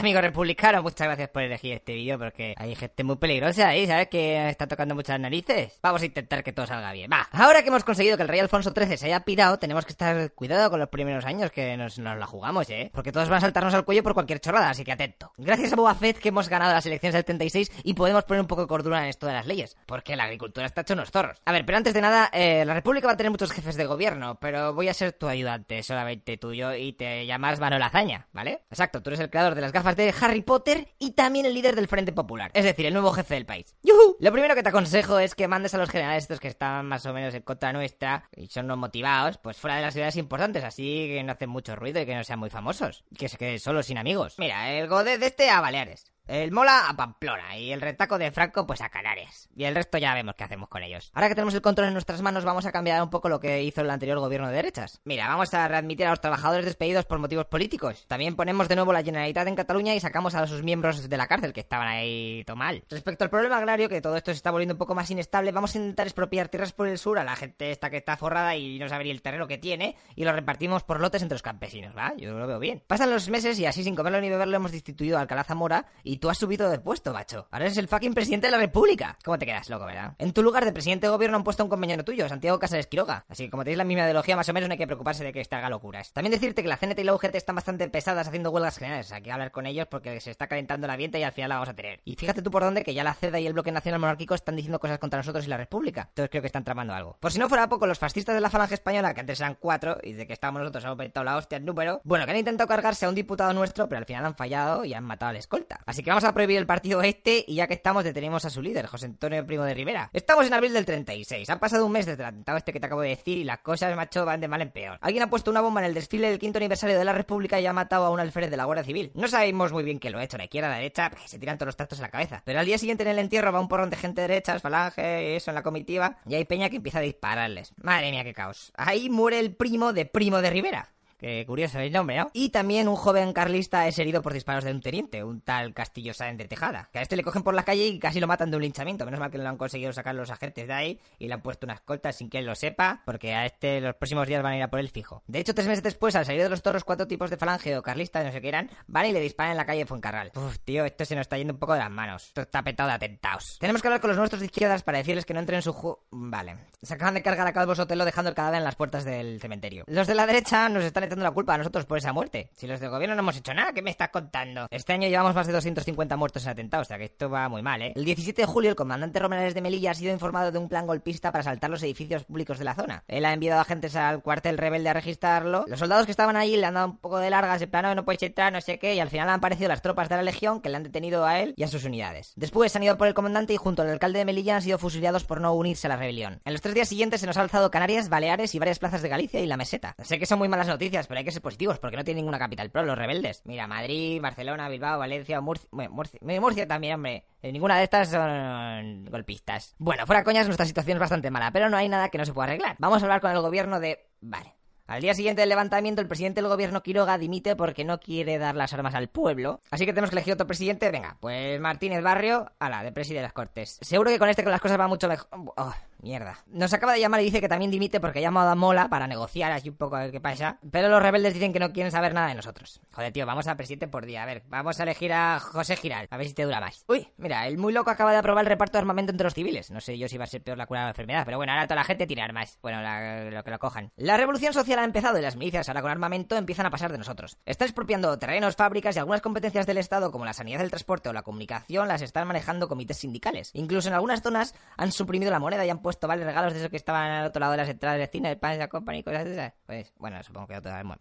Amigo republicano, muchas gracias por elegir este vídeo porque hay gente muy peligrosa ahí, ¿sabes? Que está tocando muchas narices. Vamos a intentar que todo salga bien. Va, ahora que hemos conseguido que el rey Alfonso XIII se haya pirado, tenemos que estar cuidado con los primeros años que nos, la jugamos, ¿eh? Porque todos van a saltarnos al cuello por cualquier chorrada, así que atento. Gracias a Boba Fett que hemos ganado las elecciones del 36 y podemos poner un poco de cordura en esto de las leyes, porque la agricultura está hecho unos zorros. A ver, pero antes de nada, eh, la República va a tener muchos jefes de gobierno, pero voy a ser tu ayudante, solamente tuyo, y te llamas Manuel Azaña, ¿vale? Exacto, tú eres el creador de las gafas de Harry Potter y también el líder del Frente Popular, es decir, el nuevo jefe del país. ¡Yuhu! Lo primero que te aconsejo es que mandes a los generales estos que están más o menos en contra nuestra y son no motivados, pues fuera de las ciudades importantes, así que no hacen mucho ruido y que no sean muy famosos, que se queden solo sin amigos. Mira, el Godet de este a Baleares. El Mola a Pamplona y el retaco de Franco pues a Canarias. Y el resto ya vemos qué hacemos con ellos. Ahora que tenemos el control en nuestras manos vamos a cambiar un poco lo que hizo el anterior gobierno de derechas. Mira, vamos a readmitir a los trabajadores despedidos por motivos políticos. También ponemos de nuevo la Generalitat en Cataluña y sacamos a sus miembros de la cárcel que estaban ahí todo mal. Respecto al problema agrario, que todo esto se está volviendo un poco más inestable, vamos a intentar expropiar tierras por el sur a la gente esta que está forrada y no sabe ni el terreno que tiene y lo repartimos por lotes entre los campesinos, ¿va? Yo lo veo bien. Pasan los meses y así sin comerlo ni beberlo hemos destituido a Alcalá Zamora y tú has subido de puesto macho. Ahora eres el fucking presidente de la república. ¿Cómo te quedas, loco, verdad? En tu lugar de presidente de gobierno han puesto a un compañero tuyo, Santiago Casares Quiroga. Así que como tenéis la misma ideología, más o menos no hay que preocuparse de que esta haga locuras. También decirte que la CNT y la UGT están bastante pesadas haciendo huelgas generales. Hay que hablar con ellos porque se está calentando la vienta y al final la vamos a tener. Y fíjate tú por dónde que ya la CEDA y el bloque nacional monárquico están diciendo cosas contra nosotros y la república. Entonces creo que están tramando algo. Por si no fuera poco, los fascistas de la falange española, que antes eran cuatro y de que estábamos nosotros hemos la hostia el número, bueno, que han intentado cargarse a un diputado nuestro, pero al final han fallado y han matado al escolta. Así que vamos a prohibir el partido este y ya que estamos detenemos a su líder, José Antonio Primo de Rivera. Estamos en abril del 36. Ha pasado un mes desde el atentado este que te acabo de decir y las cosas, macho, van de mal en peor. Alguien ha puesto una bomba en el desfile del quinto aniversario de la República y ha matado a un alférez de la Guardia Civil. No sabemos muy bien quién lo ha hecho, la izquierda, la derecha, se tiran todos los trastos en la cabeza. Pero al día siguiente en el entierro va un porrón de gente derecha, falange, eso en la comitiva, y hay peña que empieza a dispararles. Madre mía, qué caos. Ahí muere el primo de Primo de Rivera. Qué curioso el nombre, ¿no? Y también un joven carlista es herido por disparos de un teniente, un tal Castillo Sáenz de Tejada. Que a este le cogen por la calle y casi lo matan de un linchamiento. Menos mal que lo han conseguido sacar los agentes de ahí y le han puesto una escolta sin que él lo sepa, porque a este los próximos días van a ir a por él fijo. De hecho, tres meses después, al salir de los toros, cuatro tipos de falange o carlista, no sé qué eran, van y le disparan en la calle de Fuencarral. Uf, tío, esto se nos está yendo un poco de las manos. Esto está petado de atentados. Tenemos que hablar con los nuestros de izquierdas para decirles que no entren en su ju... Vale. Se acaban de cargar a Calvo Sotelo dejando el cadáver en las puertas del cementerio. Los de la derecha nos están echando la culpa a nosotros por esa muerte. Si los del gobierno no hemos hecho nada, ¿qué me estás contando? Este año llevamos más de 250 muertos en atentados, o sea que esto va muy mal, ¿eh? El 17 de julio, el comandante Romerales de Melilla ha sido informado de un plan golpista para asaltar los edificios públicos de la zona. Él ha enviado agentes al cuartel rebelde a registrarlo. Los soldados que estaban allí le han dado un poco de largas, en plan, no, no puedes entrar, no sé qué, y al final han aparecido las tropas de la legión que le han detenido a él y a sus unidades. Después han ido por el comandante y junto al alcalde de Melilla han sido fusilados por no unirse a la rebelión. En los tres días siguientes se nos ha alzado Canarias, Baleares y varias plazas de Galicia y la meseta. Sé que son muy malas noticias, pero hay que ser positivos porque no tiene ninguna capital pro, los rebeldes. Mira, Madrid, Barcelona, Bilbao, Valencia, Murcia, bueno, Murcia, Murcia también, hombre. Eh, Ninguna de estas son golpistas. Bueno, fuera coñas, nuestra situación es bastante mala, pero no hay nada que no se pueda arreglar. Vamos a hablar con el gobierno de... Vale. Al día siguiente del levantamiento, el presidente del gobierno Quiroga dimite porque no quiere dar las armas al pueblo. Así que tenemos que elegir otro presidente. Venga, pues Martínez Barrio, a la de presidente de las Cortes. Seguro que con este con las cosas van mucho mejor. Oh, mierda. Nos acaba de llamar y dice que también dimite porque ha llamado a Mola para negociar así un poco a ver qué pasa. Pero los rebeldes dicen que no quieren saber nada de nosotros. Joder, tío, vamos a presidente por día. A ver, vamos a elegir a José Giral. A ver si te dura más. Uy, mira, el muy loco acaba de aprobar el reparto de armamento entre los civiles. No sé yo si va a ser peor la cura de la enfermedad, pero bueno, ahora toda la gente tiene armas. Bueno, la- lo que lo cojan. La revolución social ha empezado y las milicias ahora con armamento empiezan a pasar de nosotros. Están expropiando terrenos, fábricas y algunas competencias del Estado como la sanidad del transporte o la comunicación las están manejando comités sindicales. Incluso en algunas zonas han suprimido la moneda y han puesto vales regalos de esos que estaban al otro lado de las entradas de cine, de la company y cosas de esas. Pues bueno, supongo que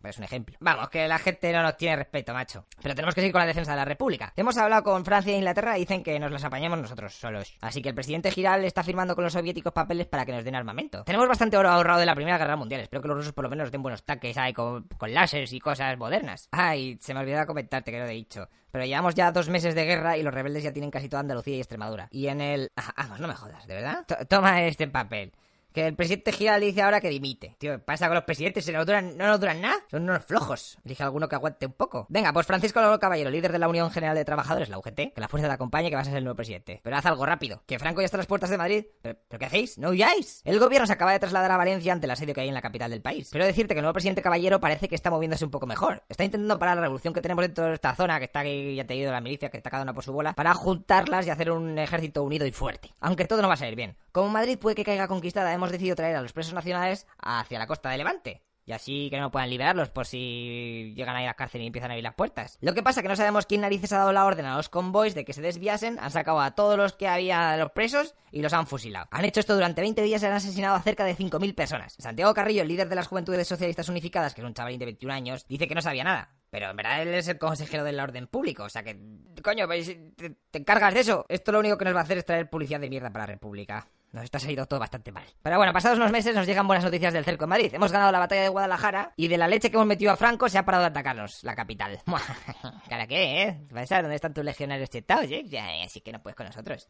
es un ejemplo. Vamos, que la gente no nos tiene respeto, macho. Pero tenemos que seguir con la defensa de la República. Hemos hablado con Francia e Inglaterra y dicen que nos las apañamos nosotros solos. Así que el presidente Giral está firmando con los soviéticos papeles para que nos den armamento. Tenemos bastante oro ahorrado de la Primera Guerra Mundial. Espero que los rusos por lo menos nos den buenos tanques ahí con, con láseres y cosas modernas. Ay, se me olvidaba comentarte que lo he dicho. Pero llevamos ya dos meses de guerra y los rebeldes ya tienen casi toda Andalucía y Extremadura. Y en el... Ah, vamos, no me jodas, ¿de verdad? To- toma este papel. Que el presidente Giral dice ahora que dimite. Tío, pasa con los presidentes, si no duran, no nos duran nada. Son unos flojos. Elige alguno que aguante un poco. Venga, pues Francisco Lolo Caballero, líder de la Unión General de Trabajadores, la UGT, que la fuerza te acompañe, que vas a ser el nuevo presidente. Pero haz algo rápido. Que Franco ya está a las puertas de Madrid. ¿Pero, ¿pero qué hacéis? ¿No huyáis? El gobierno se acaba de trasladar a Valencia ante el asedio que hay en la capital del país. Pero decirte que el nuevo presidente Caballero parece que está moviéndose un poco mejor. Está intentando parar la revolución que tenemos dentro de esta zona, que está aquí, ya te he ido la milicia, que está cada una por su bola, para juntarlas y hacer un ejército unido y fuerte. Aunque todo no va a salir bien. Como Madrid puede que caiga conquistada, hemos decidido traer a los presos nacionales hacia la costa de Levante. Y así que no puedan liberarlos por si llegan a ir a la cárcel y empiezan a abrir las puertas. Lo que pasa es que no sabemos quién narices ha dado la orden a los convoys de que se desviasen, han sacado a todos los que había de los presos y los han fusilado. Han hecho esto durante 20 días y han asesinado a cerca de 5.000 personas. Santiago Carrillo, el líder de las Juventudes Socialistas Unificadas, que es un chavalín de 21 años, dice que no sabía nada. Pero en verdad él es el consejero del orden público, o sea que... Coño, pues, te, te encargas de eso. Esto lo único que nos va a hacer es traer policía de mierda para la República. Nos está saliendo todo bastante mal. Pero bueno, pasados unos meses nos llegan buenas noticias del cerco en Madrid. Hemos ganado la batalla de Guadalajara y de la leche que hemos metido a Franco se ha parado de atacarnos, la capital. ¿Cara qué, eh? ¿Vas a dónde están tus legionarios chetados, eh? Ya, así que no puedes con nosotros.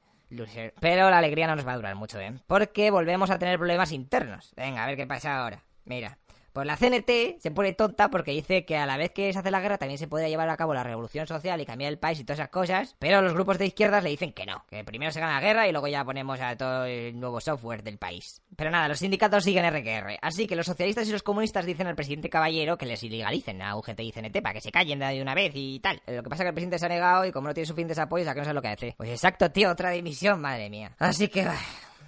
Pero la alegría no nos va a durar mucho, ¿eh? Porque volvemos a tener problemas internos. Venga, a ver qué pasa ahora. Mira. Pues la CNT se pone tonta porque dice que a la vez que se hace la guerra también se puede llevar a cabo la revolución social y cambiar el país y todas esas cosas, pero los grupos de izquierdas le dicen que no, que primero se gana la guerra y luego ya ponemos a todo el nuevo software del país. Pero nada, los sindicatos siguen RQR, así que los socialistas y los comunistas dicen al presidente Caballero que les ilegalicen a UGT y CNT para que se callen de una vez y tal. Lo que pasa es que el presidente se ha negado y como no tiene suficientes apoyos, a que no sé lo que hace. Pues exacto, tío, otra dimisión, madre mía. Así que...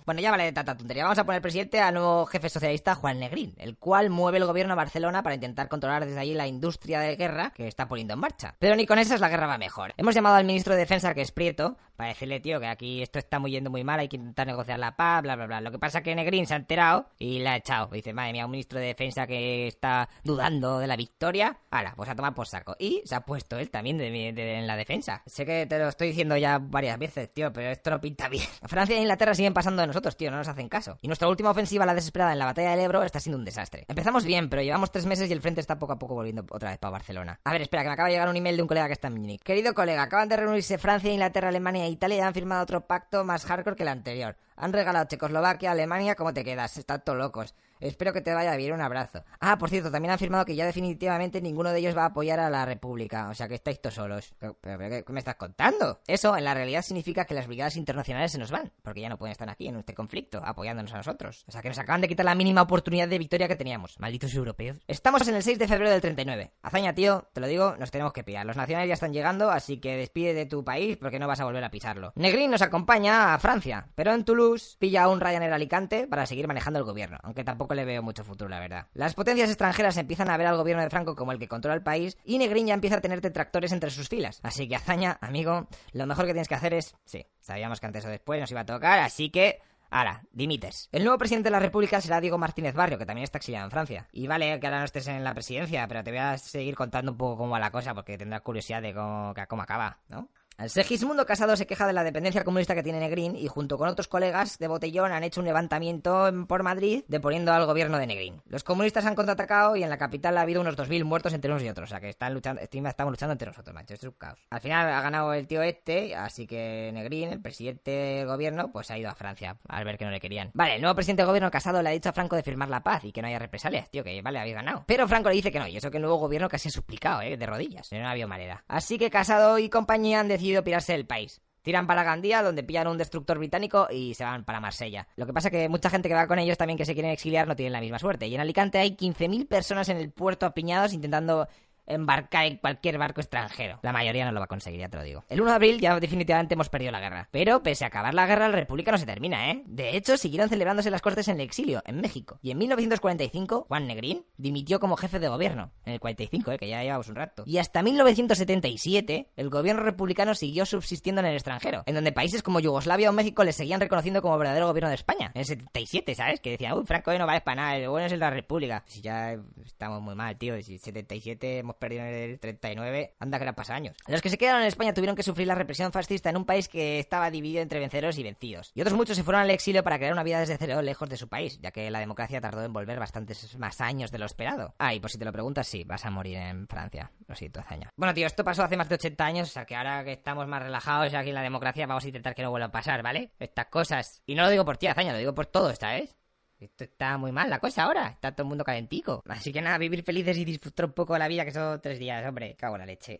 Bueno, ya vale de tanta tontería. Vamos a poner presidente al nuevo jefe socialista, Juan Negrín, el cual mueve el gobierno a Barcelona para intentar controlar desde allí la industria de guerra que está poniendo en marcha. Pero ni con esas la guerra va mejor. Hemos llamado al ministro de Defensa, que es Prieto, para decirle, tío, que aquí esto está muy yendo muy mal, hay que intentar negociar la paz, bla, bla, bla. Lo que pasa es que Negrín se ha enterado y la ha echado. Dice, madre mía, un ministro de Defensa que está dudando de la victoria. Ahora, pues a tomar por saco. Y se ha puesto él también de, de, en la defensa. Sé que te lo estoy diciendo ya varias veces, tío, pero esto no pinta bien. Francia e Inglaterra siguen pasando de nosotros, tío, no nos hacen caso. Y nuestra última ofensiva, la desesperada en la batalla del Ebro, está siendo un desastre. Empezamos bien, pero llevamos tres meses y el frente está poco a poco volviendo otra vez para Barcelona. A ver, espera, que me acaba de llegar un email de un colega que está en Múnich. Querido colega, acaban de reunirse Francia, Inglaterra, Alemania Italia y han firmado otro pacto más hardcore que el anterior. Han regalado Checoslovaquia, Alemania, ¿cómo te quedas? Están todos locos. Espero que te vaya bien, un abrazo. Ah, por cierto, también han firmado que ya definitivamente ninguno de ellos va a apoyar a la República, o sea que estáis todos solos. ¿Pero, qué, me estás contando? Eso en la realidad significa que las brigadas internacionales se nos van, porque ya no pueden estar aquí en este conflicto, apoyándonos a nosotros. O sea que nos acaban de quitar la mínima oportunidad de victoria que teníamos. Malditos europeos. Estamos en el 6 de febrero del 39. Hazaña, tío, te lo digo, nos tenemos que pillar. Los nacionales ya están llegando, así que despide de tu país porque no vas a volver a pisarlo. Negrín nos acompaña a Francia, pero en Toulouse pilla a un Ryanair Alicante para seguir manejando el gobierno, aunque tampoco le veo mucho futuro la verdad. Las potencias extranjeras empiezan a ver al gobierno de Franco como el que controla el país y Negrín ya empieza a tener detractores entre sus filas. Así que hazaña, amigo, lo mejor que tienes que hacer es... Sí, sabíamos que antes o después nos iba a tocar, así que... Ahora, dimites. El nuevo presidente de la República será Diego Martínez Barrio, que también está exiliado en Francia. Y vale que ahora no estés en la presidencia, pero te voy a seguir contando un poco cómo va la cosa, porque tendrás curiosidad de cómo, cómo acaba, ¿no? Segismundo Casado se queja de la dependencia comunista que tiene Negrín y junto con otros colegas de Botellón han hecho un levantamiento por Madrid deponiendo al gobierno de Negrín. Los comunistas han contraatacado y en la capital ha habido unos 2.000 muertos entre unos y otros. O sea que están luchando, estamos luchando entre nosotros, macho. Esto es un caos. Al final ha ganado el tío este, así que Negrín, el presidente del gobierno, pues ha ido a Francia al ver que no le querían. Vale, el nuevo presidente del gobierno Casado le ha dicho a Franco de firmar la paz y que no haya represalias, tío, que vale, habéis ganado. Pero Franco le dice que no, y eso que el nuevo gobierno casi ha suplicado, eh, de rodillas. No había manera. Así que Casado y compañía han decidido pirarse del país. Tiran para Gandía, donde pillan un destructor británico y se van para Marsella. Lo que pasa es que mucha gente que va con ellos también que se quieren exiliar no tienen la misma suerte. Y en Alicante hay 15.000 personas en el puerto apiñados intentando embarcar en cualquier barco extranjero. La mayoría no lo va a conseguir, ya te lo digo. El 1 de abril ya definitivamente hemos perdido la guerra. Pero pese a acabar la guerra, la República no se termina, ¿eh? De hecho, siguieron celebrándose las cortes en el exilio, en México. Y en 1945, Juan Negrín dimitió como jefe de gobierno. En el 45, ¿eh? Que ya llevamos un rato. Y hasta 1977, el gobierno republicano siguió subsistiendo en el extranjero. En donde países como Yugoslavia o México le seguían reconociendo como verdadero gobierno de España. En el 77, ¿sabes? Que decían, uy, Franco no vale para nada, el bueno es el de la República. Si ya estamos muy mal, tío. Si 77 hemos perdido en el 39, anda que le pasa años. Los que se quedaron en España tuvieron que sufrir la represión fascista en un país que estaba dividido entre venceros y vencidos. Y otros muchos se fueron al exilio para crear una vida desde cero lejos de su país, ya que la democracia tardó en volver bastantes más años de lo esperado. Ah, y por si te lo preguntas, sí, vas a morir en Francia. Lo siento, hazaña. Bueno, tío, esto pasó hace más de 80 años, o sea que ahora que estamos más relajados aquí en la democracia, vamos a intentar que no vuelva a pasar, ¿vale? Estas cosas. Y no lo digo por ti, hazaña, lo digo por todo esta vez. Esto está muy mal la cosa ahora. Está todo el mundo calentico. Así que nada, vivir felices y disfrutar un poco de la vida, que son tres días, hombre. Cago en la leche.